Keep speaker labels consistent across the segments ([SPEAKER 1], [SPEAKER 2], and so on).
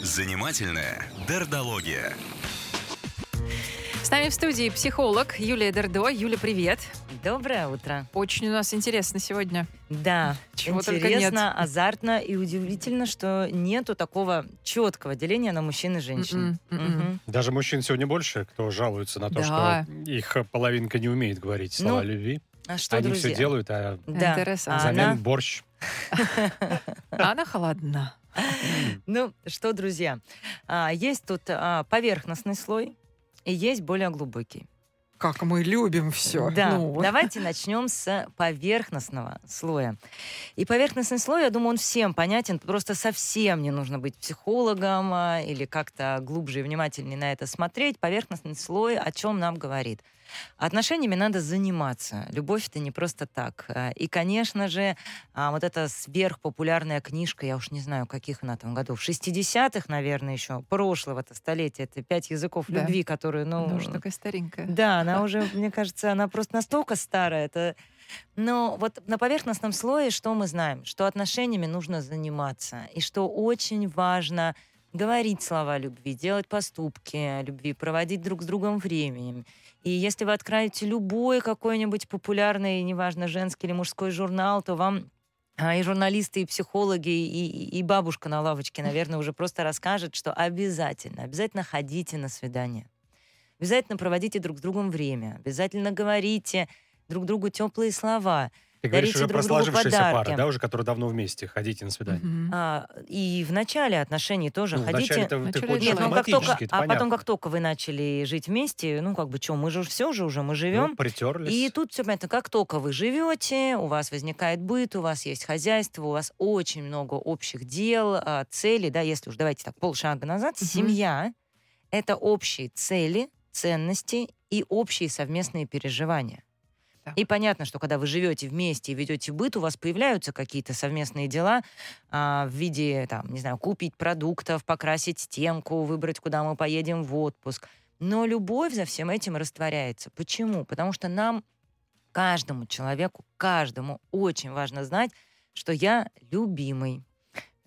[SPEAKER 1] Занимательная дердология.
[SPEAKER 2] С нами в студии психолог Юлия Дердо. Юля, привет.
[SPEAKER 3] Доброе утро.
[SPEAKER 2] Очень у нас интересно сегодня.
[SPEAKER 3] Да,
[SPEAKER 2] Чего
[SPEAKER 3] интересно, азартно и удивительно, что нету такого четкого деления на мужчин и женщин.
[SPEAKER 2] Мгм, мгм.
[SPEAKER 3] Мгм.
[SPEAKER 4] Даже мужчин сегодня больше, кто жалуется на то,
[SPEAKER 2] Да.
[SPEAKER 4] что их половинка не умеет говорить слова
[SPEAKER 3] Ну,
[SPEAKER 4] любви.
[SPEAKER 3] А что,
[SPEAKER 4] Они
[SPEAKER 3] друзья?
[SPEAKER 4] все делают, а
[SPEAKER 3] Да. А
[SPEAKER 4] взамен
[SPEAKER 3] она-
[SPEAKER 4] борщ.
[SPEAKER 2] Она холодна.
[SPEAKER 3] Ну, что, друзья, а, есть тут а, поверхностный слой и есть более глубокий.
[SPEAKER 2] Как мы любим все.
[SPEAKER 3] Да, давайте начнем с поверхностного слоя. И поверхностный слой, я думаю, он всем понятен, просто совсем не нужно быть психологом а, или как-то глубже и внимательнее на это смотреть. Поверхностный слой о чем нам говорит? Отношениями надо заниматься. Любовь это не просто так. А, И, конечно же, а, вот эта сверхпопулярная книжка, я уж не знаю, каких она там годов, 60-х, наверное, еще, прошлого-то столетия, это «Пять языков
[SPEAKER 2] Да.
[SPEAKER 3] любви», которую, ну...
[SPEAKER 2] Она уже такая старенькая.
[SPEAKER 3] Да, она уже, мне кажется, она просто настолько старая. Это... Но вот на поверхностном слое что мы знаем? Что отношениями нужно заниматься. И что очень важно говорить слова любви, делать поступки любви, проводить друг с другом временем. И если вы откроете любой какой-нибудь популярный, неважно, женский или мужской журнал, то вам а, и журналисты, и психологи, и- и бабушка на лавочке, наверное, уже просто расскажет, что обязательно, обязательно ходите на свидание. Обязательно проводите друг с другом время. Обязательно говорите друг другу теплые слова.
[SPEAKER 4] Ты говоришь,
[SPEAKER 3] Дарите
[SPEAKER 4] уже про
[SPEAKER 3] друг другу
[SPEAKER 4] сложившиеся
[SPEAKER 3] подарки.
[SPEAKER 4] пары, да, уже, которые давно вместе, ходите на свидание.
[SPEAKER 2] Мгм.
[SPEAKER 3] А, и в начале отношений тоже
[SPEAKER 4] Ну,
[SPEAKER 3] ходите.
[SPEAKER 4] ты
[SPEAKER 2] да.
[SPEAKER 3] Нет, ну как только, а потом,
[SPEAKER 4] понятно.
[SPEAKER 3] как только вы начали жить вместе, ну как бы что, мы же все же уже, мы
[SPEAKER 4] Ну,
[SPEAKER 3] живем.
[SPEAKER 4] притерлись.
[SPEAKER 3] И тут все понятно, как только вы живете, у вас возникает быт, у вас есть хозяйство, у вас очень много общих дел, а, целей, да, если уж давайте так полшага назад,
[SPEAKER 2] Мгм.
[SPEAKER 3] семья — это общие цели, ценности и общие совместные переживания.
[SPEAKER 2] Так.
[SPEAKER 3] И понятно, что когда вы живете вместе и ведете быт, у вас появляются какие-то совместные дела а, в виде, там, не знаю, купить продуктов, покрасить стенку, выбрать, куда мы поедем в отпуск. Но любовь за всем этим растворяется. Почему? Потому что нам, каждому человеку, каждому очень важно знать, что я любимый,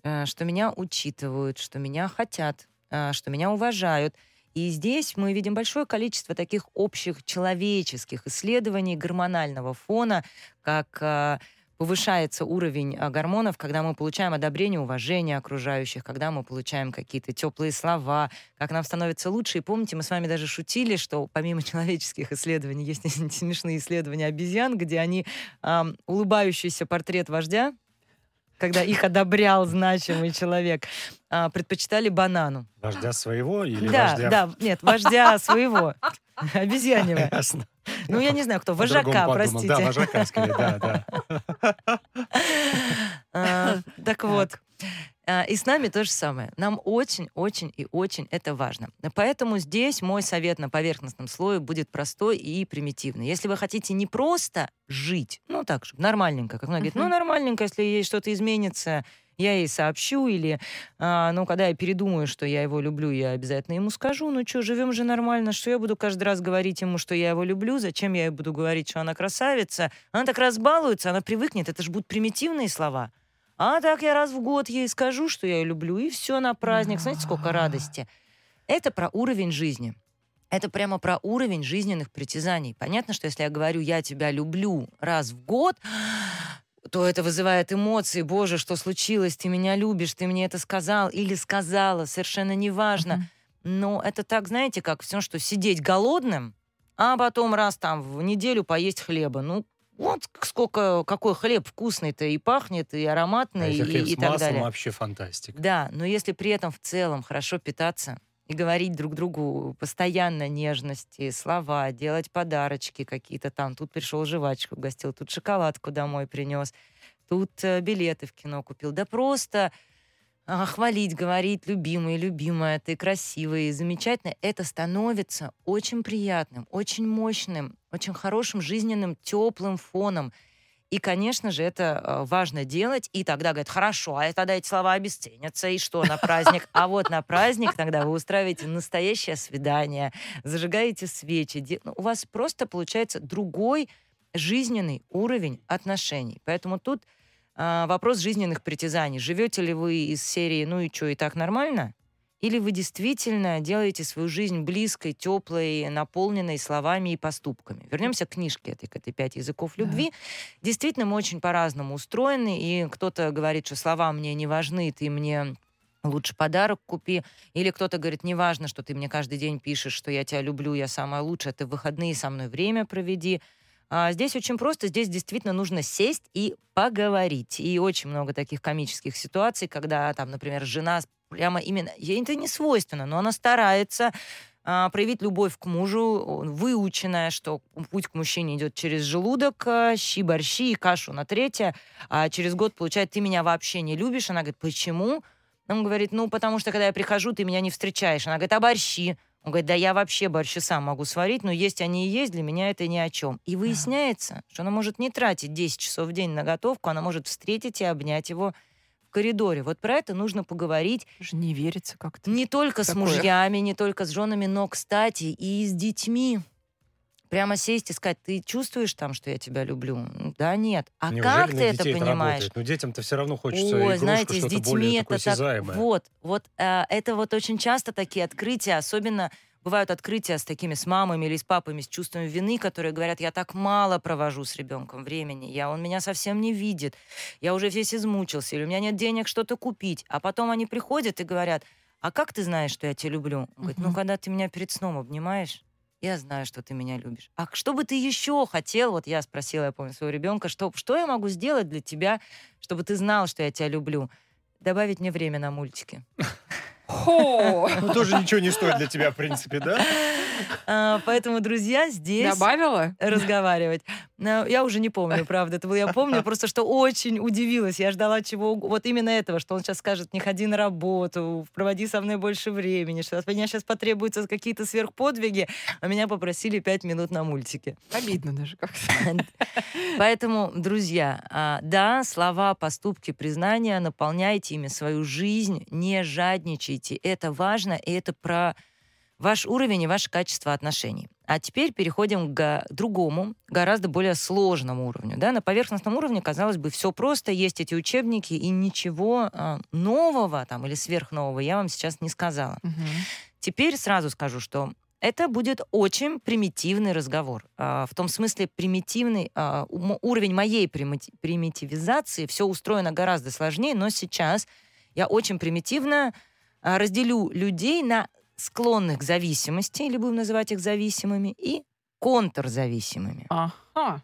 [SPEAKER 3] э, что меня учитывают, что меня хотят, э, что меня уважают. И здесь мы видим большое количество таких общих человеческих исследований гормонального фона, как э, повышается уровень а, гормонов, когда мы получаем одобрение, уважение окружающих, когда мы получаем какие-то теплые слова, как нам становится лучше. И помните, мы с вами даже шутили, что помимо человеческих исследований есть смешные исследования обезьян, где они ам, улыбающийся портрет вождя, когда их одобрял значимый человек, а, предпочитали банану.
[SPEAKER 4] Вождя своего или
[SPEAKER 3] да,
[SPEAKER 4] вождя...
[SPEAKER 3] да, нет, вождя своего. Обезьяньего.
[SPEAKER 4] Ясно.
[SPEAKER 3] Ну, я не знаю, кто. Вожака, простите.
[SPEAKER 4] Да, вожака, скорее, да, да.
[SPEAKER 3] А, Так вот. А, И с нами то же самое. Нам очень-очень и очень это важно. Поэтому здесь мой совет на поверхностном слое будет простой и примитивный. Если вы хотите не просто жить, ну так, чтобы нормальненько, как многие говорят, ну нормальненько, если ей что-то изменится, я ей сообщу, или, а, ну, когда я передумаю, что я его люблю, я обязательно ему скажу, ну что, живем же нормально, что я буду каждый раз говорить ему, что я его люблю, зачем я ей буду говорить, что она красавица, она так разбалуется, она привыкнет, это же будут примитивные слова. А так я раз в год ей скажу, что я ее люблю, и все на праздник. Знаете, сколько
[SPEAKER 2] А.
[SPEAKER 3] радости. Это про уровень жизни. Это прямо про уровень жизненных притязаний. Понятно, что если я говорю «я тебя люблю» раз в год, то это вызывает эмоции. Боже, что случилось? Ты меня любишь, ты мне это сказал или сказала, совершенно неважно. Но это так, знаете, как все, что сидеть голодным, а потом раз там в неделю поесть хлеба. Ну, вот сколько, какой хлеб вкусный-то и пахнет, и
[SPEAKER 4] А
[SPEAKER 3] ароматный,
[SPEAKER 4] если
[SPEAKER 3] и,
[SPEAKER 4] хлеб
[SPEAKER 3] и
[SPEAKER 4] с
[SPEAKER 3] так
[SPEAKER 4] маслом,
[SPEAKER 3] далее.
[SPEAKER 4] вообще фантастика.
[SPEAKER 3] Да, но если при этом в целом хорошо питаться и говорить друг другу постоянно нежности, слова, делать подарочки какие-то там. Тут пришел жвачку угостил, тут шоколадку домой принес, тут э, билеты в кино купил. Да просто а, хвалить, говорить, любимый, любимая, ты красивый, замечательно, это становится очень приятным, очень мощным, очень хорошим жизненным, теплым фоном. И, конечно же, это э, важно делать. И тогда говорят, хорошо, а тогда эти слова обесценятся. И что на праздник? А вот на праздник тогда вы устраиваете настоящее свидание, зажигаете свечи. ну, У вас просто получается другой жизненный уровень отношений. Поэтому тут вопрос жизненных притязаний. Живете ли вы из серии «ну и что, и так нормально?» Или вы действительно делаете свою жизнь близкой, теплой, наполненной словами и поступками? Вернемся к книжке этой, к этой «Пять языков любви». Да. Действительно, мы очень по-разному устроены, и кто-то говорит, что слова мне не важны, ты мне лучше подарок купи. Или кто-то говорит, не важно, что ты мне каждый день пишешь, что я тебя люблю, я самая лучшая, ты в выходные со мной время проведи. А здесь очень просто, здесь действительно нужно сесть и поговорить. И очень много таких комических ситуаций, когда там, например, жена прямо именно, ей это не свойственно, но она старается а, проявить любовь к мужу, выученная, что путь к мужчине идет через желудок, а, щи, борщи и кашу на третье, а через год получает, ты меня вообще не любишь. Она говорит, почему? Он говорит, ну, потому что, когда я прихожу, ты меня не встречаешь. Она говорит, а борщи? Он говорит, да я вообще борщи сам могу сварить, но есть они и есть, для меня это ни о чем. И выясняется, что она может не тратить 10 часов в день на готовку, она может встретить и обнять его коридоре. Вот про это нужно поговорить.
[SPEAKER 2] Даже не верится как-то.
[SPEAKER 3] Не только Такое. с мужьями, не только с женами, но, кстати, и с детьми. Прямо сесть и сказать, ты чувствуешь там, что я тебя люблю? Да нет. А Неужели как ты это понимаешь?
[SPEAKER 4] Это Ну, детям-то все равно хочется
[SPEAKER 3] Ой,
[SPEAKER 4] игрушку,
[SPEAKER 3] знаете, с детьми это
[SPEAKER 4] так...
[SPEAKER 3] Вот, вот э, это вот очень часто такие открытия, особенно бывают открытия с такими, с мамами или с папами, с чувством вины, которые говорят, я так мало провожу с ребенком времени, я, он меня совсем не видит, я уже весь измучился, или у меня нет денег что-то купить. А потом они приходят и говорят, а как ты знаешь, что я тебя люблю? Он говорит, ну, когда ты меня перед сном обнимаешь, я знаю, что ты меня любишь. А что бы ты еще хотел? Вот я спросила, я помню, своего ребенка, что, что я могу сделать для тебя, чтобы ты знал, что я тебя люблю? Добавить мне время на мультики.
[SPEAKER 4] Хо! Ну, тоже ничего не стоит для тебя, в принципе, да?
[SPEAKER 3] А, поэтому, друзья, здесь...
[SPEAKER 2] Добавила?
[SPEAKER 3] Разговаривать. Я уже не помню, правда. Это было, я помню просто, что очень удивилась. Я ждала чего Вот именно этого, что он сейчас скажет, не ходи на работу, проводи со мной больше времени, что от меня сейчас потребуются какие-то сверхподвиги, а меня попросили пять минут на мультике.
[SPEAKER 2] Обидно даже как-то.
[SPEAKER 3] Поэтому, друзья, а, да, слова, поступки, признания, наполняйте ими свою жизнь, не жадничайте. Это важно, и это про ваш уровень и ваше качество отношений. А теперь переходим к другому, гораздо более сложному уровню. Да? На поверхностном уровне, казалось бы, все просто, есть эти учебники, и ничего э, нового там, или сверхнового я вам сейчас не сказала. Угу. Теперь сразу скажу, что это будет очень примитивный разговор. Э, в том смысле, примитивный э, уровень моей примитивизации, все устроено гораздо сложнее, но сейчас я очень примитивно разделю людей на склонных к зависимости, или будем называть их зависимыми, и контрзависимыми.
[SPEAKER 2] Ага.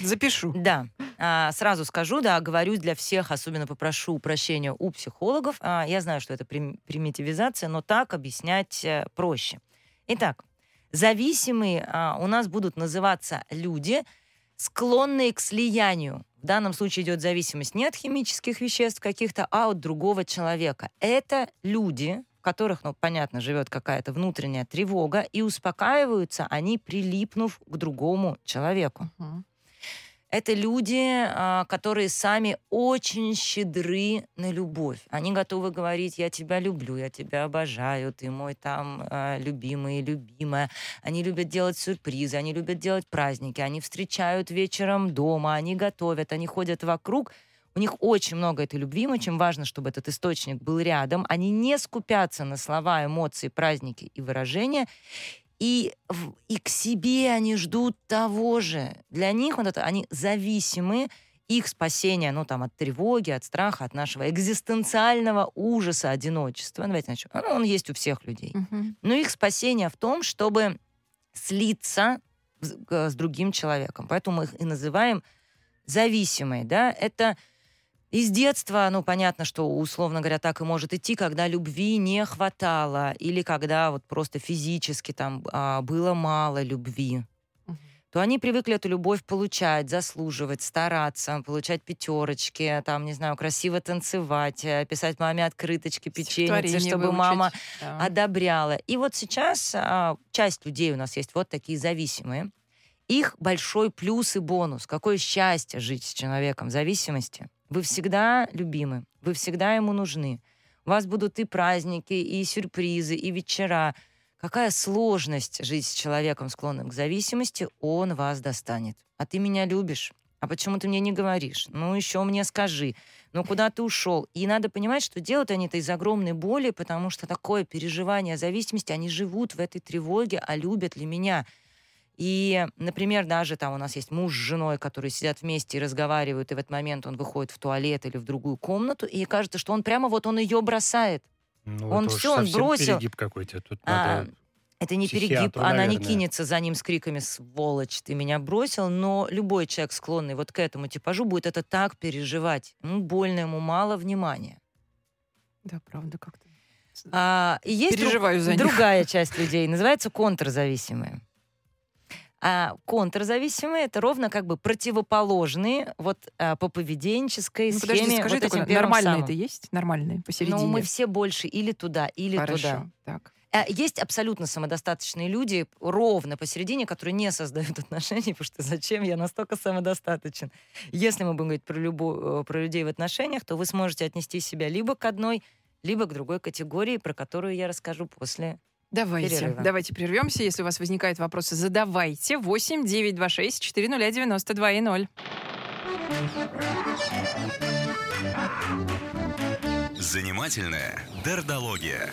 [SPEAKER 2] Запишу.
[SPEAKER 3] Да. А, сразу скажу, да, говорю для всех, особенно попрошу прощения у психологов. А, я знаю, что это примитивизация, но так объяснять а, проще. Итак, зависимые а, у нас будут называться люди, склонные к слиянию. В данном случае идет зависимость не от химических веществ каких-то, а от другого человека. Это люди, которых, ну, понятно, живет какая-то внутренняя тревога, и успокаиваются они, прилипнув к другому человеку. Uh-huh. Это люди, а, которые сами очень щедры на любовь. Они готовы говорить, я тебя люблю, я тебя обожаю, ты мой там а, любимый, любимая. Они любят делать сюрпризы, они любят делать праздники, они встречают вечером дома, они готовят, они ходят вокруг, у них очень много этой любви, им очень важно, чтобы этот источник был рядом. Они не скупятся на слова, эмоции, праздники и выражения. И, и к себе они ждут того же. Для них вот это, они зависимы, их спасение, ну, там, от тревоги, от страха, от нашего экзистенциального ужаса, одиночества. Давайте начнем. Ну, он есть у всех людей. Uh-huh. Но их спасение в том, чтобы слиться с, с другим человеком. Поэтому мы их и называем зависимые, да. Это из детства, ну, понятно, что, условно говоря, так и может идти, когда любви не хватало, или когда вот просто физически там а, было мало любви, то они привыкли эту любовь получать, заслуживать, стараться, получать пятерочки, там, не знаю, красиво танцевать, э, писать маме открыточки, печенье, чтобы выучить. мама да. одобряла. И вот сейчас а, часть людей у нас есть вот такие зависимые. Их большой плюс и бонус. Какое счастье жить с человеком в зависимости. Вы всегда любимы, вы всегда ему нужны. У вас будут и праздники, и сюрпризы, и вечера. Какая сложность жить с человеком, склонным к зависимости, он вас достанет. А ты меня любишь, А почему ты мне не говоришь? Ну, еще мне скажи. Ну, куда ты ушел? И надо понимать, что делают они это из огромной боли, потому что такое переживание зависимости, они живут в этой тревоге, а любят ли меня? И, например, даже там у нас есть муж с женой, которые сидят вместе и разговаривают, и в этот момент он выходит в туалет или в другую комнату, и кажется, что он прямо вот он ее бросает.
[SPEAKER 4] Ну,
[SPEAKER 3] Он всё, он бросил.
[SPEAKER 4] перегиб какой-то. Тут
[SPEAKER 3] А,
[SPEAKER 4] надо...
[SPEAKER 3] Это не перегиб,
[SPEAKER 4] психиатру,
[SPEAKER 3] она не кинется за ним с криками «сволочь, ты меня бросил», но любой человек, склонный вот к этому типажу, будет это так переживать. Ему больно, ему мало внимания.
[SPEAKER 2] Да, правда, как-то.
[SPEAKER 3] А, и есть друг-
[SPEAKER 2] за них.
[SPEAKER 3] другая часть людей, называется контрзависимые. А контрзависимые это ровно как бы противоположные вот а, по поведенческой
[SPEAKER 2] Ну,
[SPEAKER 3] схеме.
[SPEAKER 2] подожди, скажи,
[SPEAKER 3] вот первым
[SPEAKER 2] нормальные это есть? Нормальные, посередине?
[SPEAKER 3] Ну, мы все больше или туда, или
[SPEAKER 2] Хорошо,
[SPEAKER 3] туда.
[SPEAKER 2] так.
[SPEAKER 3] А Есть абсолютно самодостаточные люди, ровно посередине, которые не создают отношений, потому что зачем я настолько самодостаточен. Если мы будем говорить про, любо- э, про людей в отношениях, то вы сможете отнести себя либо к одной, либо к другой категории, про которую я расскажу после.
[SPEAKER 2] Давайте,
[SPEAKER 3] Перерыва.
[SPEAKER 2] давайте прервемся. Если у вас возникают вопросы, задавайте. 8 926 400 92 и 0.
[SPEAKER 1] Занимательная дердология.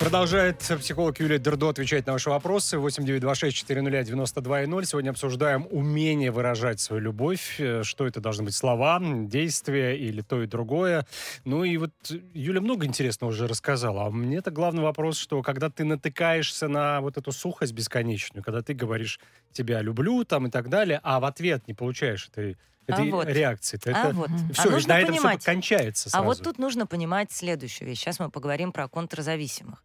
[SPEAKER 4] Продолжает психолог Юлия Дердо отвечать на ваши вопросы. 8926-400-92-0. Сегодня обсуждаем умение выражать свою любовь. Э, Что это должны быть слова, действия или то и другое. Ну и вот Юля много интересного уже рассказала. А мне-то главный вопрос, что когда ты натыкаешься на вот эту сухость бесконечную, когда ты говоришь «тебя люблю» там и так далее, а в ответ не получаешь этой, этой
[SPEAKER 3] вот.
[SPEAKER 4] реакции, то
[SPEAKER 3] А
[SPEAKER 4] это
[SPEAKER 3] вот.
[SPEAKER 2] Мгм.
[SPEAKER 3] А
[SPEAKER 4] все,
[SPEAKER 3] нужно
[SPEAKER 4] на этом все
[SPEAKER 3] понимать.
[SPEAKER 4] кончается
[SPEAKER 3] А
[SPEAKER 4] сразу.
[SPEAKER 3] вот тут нужно понимать следующую вещь. Сейчас мы поговорим про контрзависимых.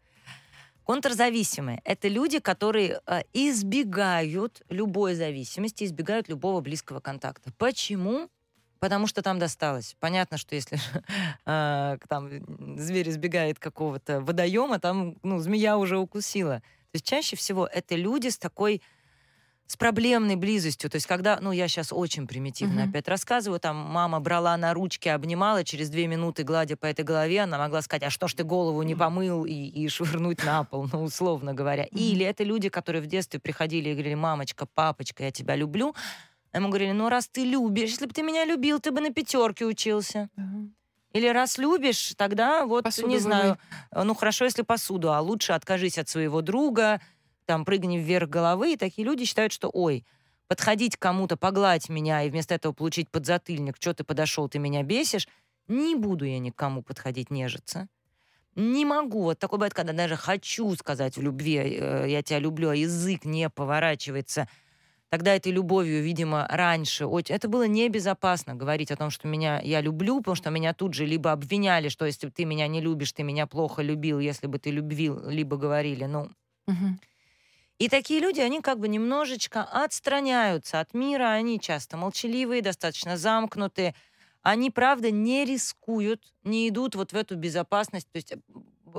[SPEAKER 3] Контрзависимые — это люди, которые э, избегают любой зависимости, избегают любого близкого контакта. Почему? Потому что там досталось. Понятно, что если э, там зверь избегает какого-то водоема, там ну, змея уже укусила. То есть чаще всего это люди с такой с проблемной близостью. То есть когда, ну я сейчас очень примитивно
[SPEAKER 2] Мгм.
[SPEAKER 3] опять рассказываю, там мама брала на ручки, обнимала, через две минуты, гладя по этой голове, она могла сказать, а что ж ты голову не помыл и, и швырнуть на пол, ну условно говоря. Или это люди, которые в детстве приходили и говорили, мамочка, папочка, я тебя люблю. А Ему говорили, ну раз ты любишь, если бы ты меня любил, ты бы на пятерке учился. Или раз любишь, тогда вот,
[SPEAKER 2] Посуду
[SPEAKER 3] не знаю, ну хорошо, если посуду, а лучше откажись от своего друга, там, прыгни вверх головы, и такие люди считают, что, ой, подходить кому-то, погладь меня, и вместо этого получить подзатыльник, что ты подошел, ты меня бесишь, не буду я никому подходить нежиться. Не могу. Вот такое бывает, когда даже хочу сказать в любви, э, я тебя люблю, а язык не поворачивается. Тогда этой любовью, видимо, раньше. Это было небезопасно говорить о том, что меня я люблю, потому что меня тут же либо обвиняли, что если ты меня не любишь, ты меня плохо любил, если бы ты любил, либо говорили, ну,
[SPEAKER 2] Мгм.
[SPEAKER 3] И такие люди, они как бы немножечко отстраняются от мира, они часто молчаливые, достаточно замкнутые, они, правда, не рискуют, не идут вот в эту безопасность, то есть э,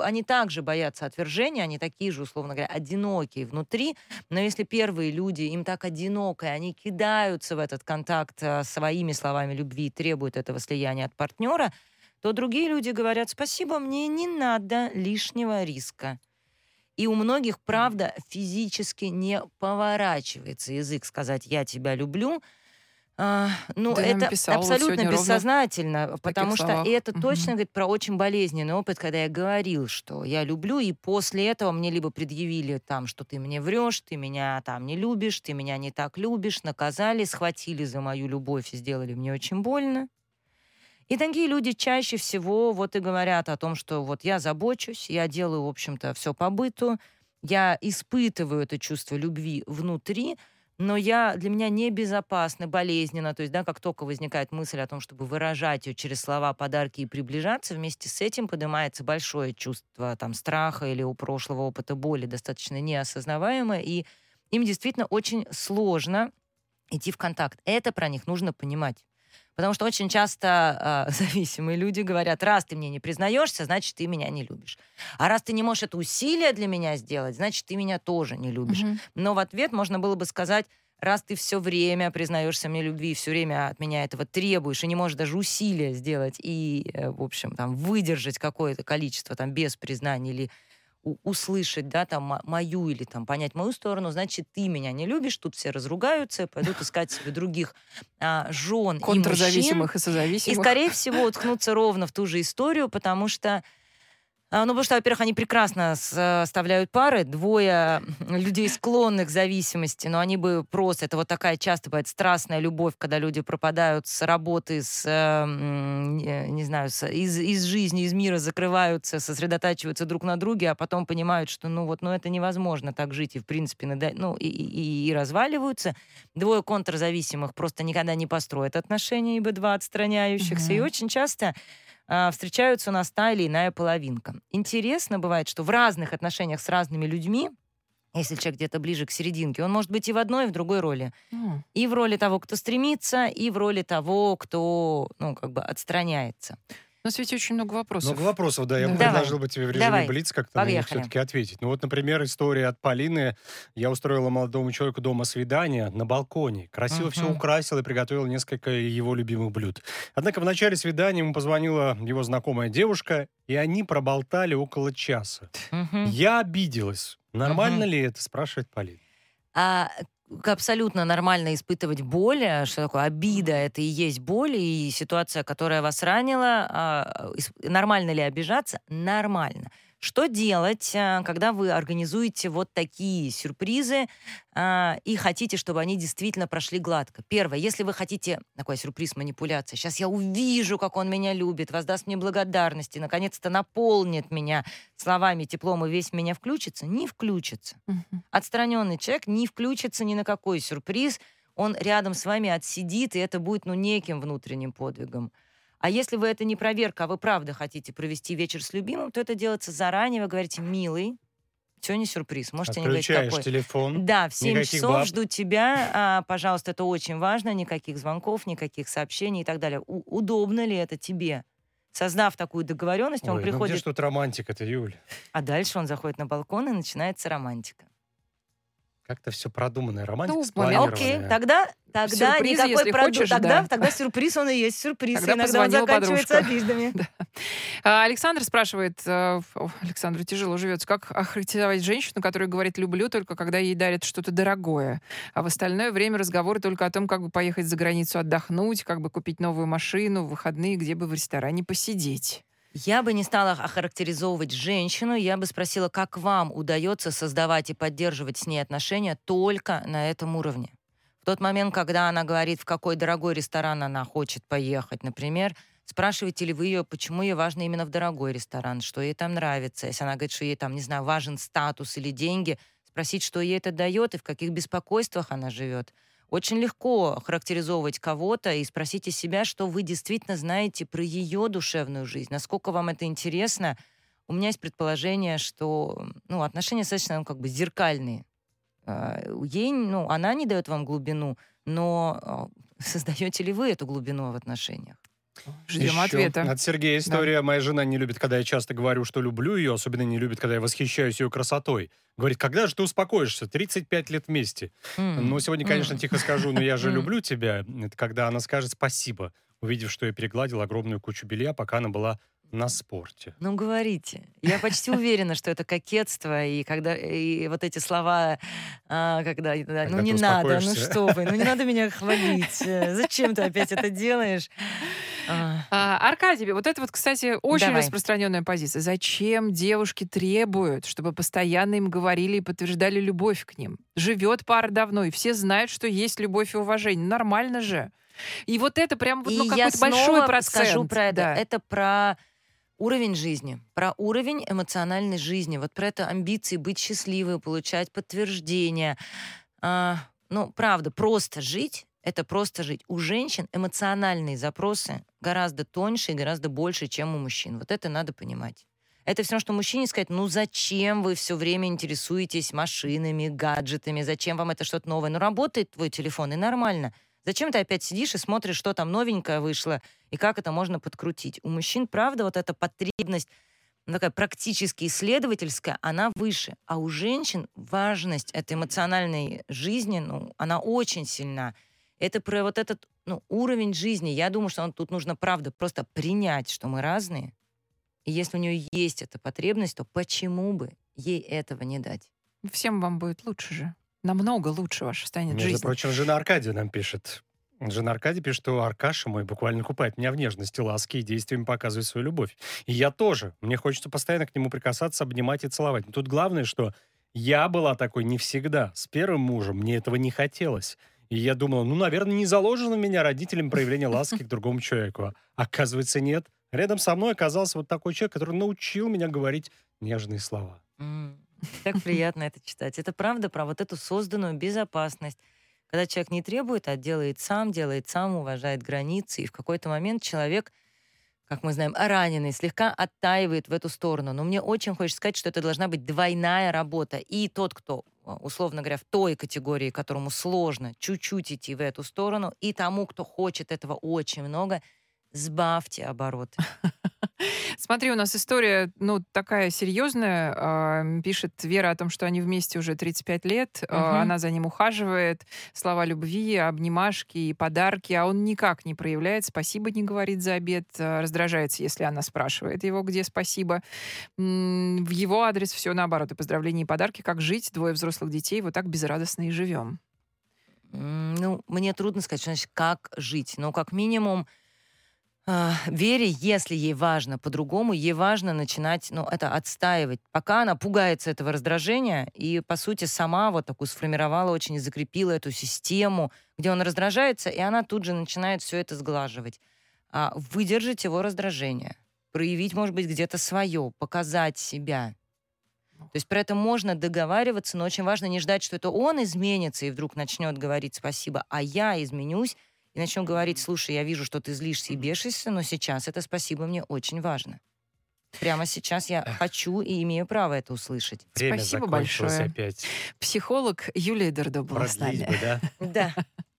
[SPEAKER 3] они также боятся отвержения, они такие же, условно говоря, одинокие внутри, но если первые люди, им так одиноко, и они кидаются в этот контакт э, своими словами любви и требуют этого слияния от партнера, то другие люди говорят, спасибо, мне не надо лишнего риска. И у многих, правда, физически не поворачивается язык сказать «я тебя люблю». А, ну,
[SPEAKER 2] нам
[SPEAKER 3] это абсолютно бессознательно, потому что
[SPEAKER 2] словах.
[SPEAKER 3] это
[SPEAKER 2] Мгм.
[SPEAKER 3] точно говорит про очень болезненный опыт, когда я говорил, что я люблю, и после этого мне либо предъявили там, что ты мне врешь, ты меня там не любишь, ты меня не так любишь, наказали, схватили за мою любовь и сделали мне очень больно. И такие люди чаще всего вот и говорят о том, что вот я забочусь, я делаю, в общем-то, все по быту, я испытываю это чувство любви внутри, но я, для меня небезопасно, болезненно. То есть, да, как только возникает мысль о том, чтобы выражать ее через слова, подарки и приближаться, вместе с этим поднимается большое чувство там, страха или у прошлого опыта боли, достаточно неосознаваемое, и им действительно очень сложно идти в контакт. Это про них нужно понимать. Потому что очень часто э, зависимые люди говорят, раз ты мне не признаешься, значит, ты меня не любишь. А раз ты не можешь это усилие для меня сделать, значит, ты меня тоже не любишь.
[SPEAKER 2] Мгм.
[SPEAKER 3] Но в ответ можно было бы сказать, раз ты все время признаешься мне любви, все время от меня этого требуешь, и не можешь даже усилия сделать и, э, в общем, там, выдержать какое-то количество там без признания или услышать, да, там, мо- мою или там понять мою сторону, значит, ты меня не любишь, тут все разругаются, пойдут искать себе других а, жен и мужчин.
[SPEAKER 2] Контрзависимых и
[SPEAKER 3] И,
[SPEAKER 2] созависимых.
[SPEAKER 3] скорее всего, уткнуться ровно в ту же историю, потому что ну, потому что, во-первых, они прекрасно составляют пары, двое людей, склонных к зависимости, но они бы просто, это вот такая часто бывает страстная любовь, когда люди пропадают с работы, с, э, м, не знаю, с- из, из жизни, из мира закрываются, сосредотачиваются друг на друге, а потом понимают, что, ну, вот, ну, это невозможно так жить, и, в принципе, нада- ну, и, и- и разваливаются. Двое контрзависимых просто никогда не построят отношения, ибо два отстраняющихся, и
[SPEAKER 2] Мгм.
[SPEAKER 3] очень часто а, встречаются у нас та или иная половинка. Интересно бывает, что в разных отношениях с разными людьми, если человек где-то ближе к серединке, он может быть и в одной, и в другой роли.
[SPEAKER 2] М.
[SPEAKER 3] И в роли того, кто стремится, и в роли того, кто, ну, как бы отстраняется.
[SPEAKER 2] У нас ведь очень много вопросов.
[SPEAKER 4] Много вопросов, да. Я бы
[SPEAKER 2] Давай.
[SPEAKER 4] предложил бы тебе в режиме
[SPEAKER 3] Давай.
[SPEAKER 4] Блиц как-то на них
[SPEAKER 3] Поехали.
[SPEAKER 4] все-таки ответить. Ну вот, например, история от Полины. Я устроила молодому человеку дома свидание на балконе. Красиво все
[SPEAKER 3] Мгм.
[SPEAKER 4] украсила и приготовила несколько его любимых блюд. Однако в начале свидания ему позвонила его знакомая девушка, и они проболтали около часа.
[SPEAKER 3] Мгм.
[SPEAKER 4] Я обиделась. Нормально
[SPEAKER 3] Мгм.
[SPEAKER 4] ли это, спрашивает Полина.
[SPEAKER 3] А абсолютно нормально испытывать боль. а Что такое обида? Это и есть боль, и ситуация, которая вас ранила. а, ис- Нормально ли обижаться? Нормально. Что делать, а, когда вы организуете вот такие сюрпризы а, и хотите, чтобы они действительно прошли гладко? Первое, если вы хотите такой сюрприз манипуляция, сейчас я увижу, как он меня любит, воздаст мне благодарности, наконец-то наполнит меня словами, теплом и весь меня включится, не включится отстраненный человек не включится ни на какой сюрприз, он рядом с вами отсидит, и это будет ну, неким внутренним подвигом. А если вы это не проверка, а вы правда хотите провести вечер с любимым, то это делается заранее. Вы говорите, милый, сегодня сюрприз. Можете не говорить
[SPEAKER 4] Отключаешь
[SPEAKER 3] какой.
[SPEAKER 4] телефон.
[SPEAKER 3] Да, в 7
[SPEAKER 4] Никаких
[SPEAKER 3] часов
[SPEAKER 4] баб.
[SPEAKER 3] жду тебя. а, пожалуйста, это очень важно. Никаких звонков, никаких сообщений и так далее. У- удобно ли это тебе? Создав такую договоренность, он
[SPEAKER 4] Ой, ну где
[SPEAKER 3] приходит,
[SPEAKER 4] ж тут романтика-то, Юль?
[SPEAKER 3] а дальше он заходит на балкон и начинается романтика.
[SPEAKER 4] Как-то все продуманное. Романтика
[SPEAKER 2] Ну,
[SPEAKER 4] спланированная.
[SPEAKER 3] Окей, тогда, тогда
[SPEAKER 2] Сюрпризы,
[SPEAKER 3] никакой
[SPEAKER 2] хочешь,
[SPEAKER 3] тогда,
[SPEAKER 2] да.
[SPEAKER 3] тогда сюрприз он и есть сюрприз.
[SPEAKER 2] Тогда
[SPEAKER 3] Иногда он заканчивается
[SPEAKER 2] подружка.
[SPEAKER 3] обидами.
[SPEAKER 2] А, Александр спрашивает, э, Александру тяжело живется, как охарактеризовать женщину, которая говорит «люблю» только когда ей дарят что-то дорогое, а в остальное время разговоры только о том, как бы поехать за границу отдохнуть, как бы купить новую машину, в выходные, где бы в ресторане посидеть.
[SPEAKER 3] Я бы не стала охарактеризовывать женщину, я бы спросила, как вам удается создавать и поддерживать с ней отношения только на этом уровне. В тот момент, когда она говорит, в какой дорогой ресторан она хочет поехать, например, спрашиваете ли вы ее, почему ей важно именно в дорогой ресторан, что ей там нравится. Если она говорит, что ей там, не знаю, важен статус или деньги, спросить, что ей это дает и в каких беспокойствах она живет. Очень легко характеризовывать кого-то и спросите себя, что вы действительно знаете про ее душевную жизнь, насколько вам это интересно. У меня есть предположение, что ну, отношения достаточно ну, как бы зеркальные. А, Ей, ну, она не дает вам глубину, но а, создаете ли вы эту глубину в отношениях?
[SPEAKER 2] Ждем
[SPEAKER 4] Еще
[SPEAKER 2] ответа.
[SPEAKER 4] От Сергея история. Моя жена не любит, когда я часто говорю, что люблю ее, особенно не любит, когда я восхищаюсь ее красотой. Говорит, когда же ты успокоишься? 35 лет вместе.
[SPEAKER 3] М.
[SPEAKER 4] Ну, сегодня, конечно,
[SPEAKER 3] М.
[SPEAKER 4] тихо скажу, но я же
[SPEAKER 3] М.
[SPEAKER 4] люблю тебя. Это когда она скажет спасибо, увидев, что я перегладил огромную кучу белья, пока она была на спорте.
[SPEAKER 3] Ну, говорите. Я почти уверена, что это кокетство, и когда и вот эти слова, а, когда, да,
[SPEAKER 4] Когда
[SPEAKER 3] ну не надо, ну что вы, ну не надо меня хвалить, э, зачем ты опять это делаешь? А,
[SPEAKER 2] А, Аркадий, вот это вот, кстати, очень
[SPEAKER 3] Давай.
[SPEAKER 2] распространенная позиция. Зачем девушки требуют, чтобы постоянно им говорили и подтверждали любовь к ним? Живет пара давно, и все знают, что есть любовь и уважение. Нормально же. И вот это прям вот, ну, какой-то большой процент.
[SPEAKER 3] скажу про это.
[SPEAKER 2] Да.
[SPEAKER 3] Это про уровень жизни, про уровень эмоциональной жизни, вот про это амбиции быть счастливой, получать подтверждение. А, ну, правда, просто жить — это просто жить. У женщин эмоциональные запросы гораздо тоньше и гораздо больше, чем у мужчин. Вот это надо понимать. Это все, что мужчине сказать, ну зачем вы все время интересуетесь машинами, гаджетами, зачем вам это что-то новое? Ну работает твой телефон, и нормально. Зачем ты опять сидишь и смотришь, что там новенькое вышло, и как это можно подкрутить? У мужчин, правда, вот эта потребность, ну, такая практически исследовательская, она выше. А у женщин важность этой эмоциональной жизни, ну, она очень сильна. Это про вот этот ну, уровень жизни. Я думаю, что тут нужно, правда, просто принять, что мы разные. И если у нее есть эта потребность, то почему бы ей этого не дать.
[SPEAKER 2] Всем вам будет лучше же. Намного лучше ваша станет
[SPEAKER 4] Между
[SPEAKER 2] жизнь.
[SPEAKER 4] прочим, жена Аркадия нам пишет. Жена Аркадия пишет, что Аркаша мой буквально купает меня в нежности, ласке и действиями показывает свою любовь. И я тоже. Мне хочется постоянно к нему прикасаться, обнимать и целовать. Но тут главное, что я была такой не всегда. С первым мужем мне этого не хотелось. И я думала, ну, наверное, не заложено в меня родителям проявление ласки к другому человеку. А оказывается, нет. Рядом со мной оказался вот такой человек, который научил меня говорить нежные слова.
[SPEAKER 3] Так приятно это читать. Это правда про вот эту созданную безопасность. Когда человек не требует, а делает сам, делает сам, уважает границы, и в какой-то момент человек, как мы знаем, раненый, слегка оттаивает в эту сторону. Но мне очень хочется сказать, что это должна быть двойная работа. И тот, кто, а, условно говоря, в той категории, которому сложно чуть-чуть идти в эту сторону, и тому, кто хочет этого очень много, сбавьте обороты.
[SPEAKER 2] Смотри, у нас история, ну, такая серьезная. А, Пишет Вера о том, что они вместе уже 35 лет.
[SPEAKER 3] Мгм.
[SPEAKER 2] Она за ним ухаживает. Слова любви, обнимашки и подарки. А он никак не проявляет. Спасибо не говорит за обед. а, Раздражается, если она спрашивает его, где спасибо. В его адрес все наоборот. И поздравления, и подарки. Как жить? Двое взрослых детей. Вот так безрадостно и живем.
[SPEAKER 3] Ну, мне трудно сказать, что значит, как жить. Но как минимум а, Вере, если ей важно по-другому, ей важно начинать, ну, это отстаивать, пока она пугается этого раздражения и, по сути, сама вот такую сформировала очень закрепила эту систему, где он раздражается, и она тут же начинает все это сглаживать. А, выдержать его раздражение, проявить, может быть, где-то свое, показать себя. То есть про это можно договариваться, но очень важно не ждать, что это он изменится и вдруг начнет говорить спасибо, а я изменюсь и начну говорить, слушай, я вижу, что ты злишься и бешишься, но сейчас это спасибо мне очень важно. Прямо сейчас я хочу и имею право это услышать.
[SPEAKER 4] Время
[SPEAKER 2] Спасибо большое.
[SPEAKER 4] опять.
[SPEAKER 2] Психолог Юлия Дердо была с нами.
[SPEAKER 4] Бы, да?
[SPEAKER 3] Да.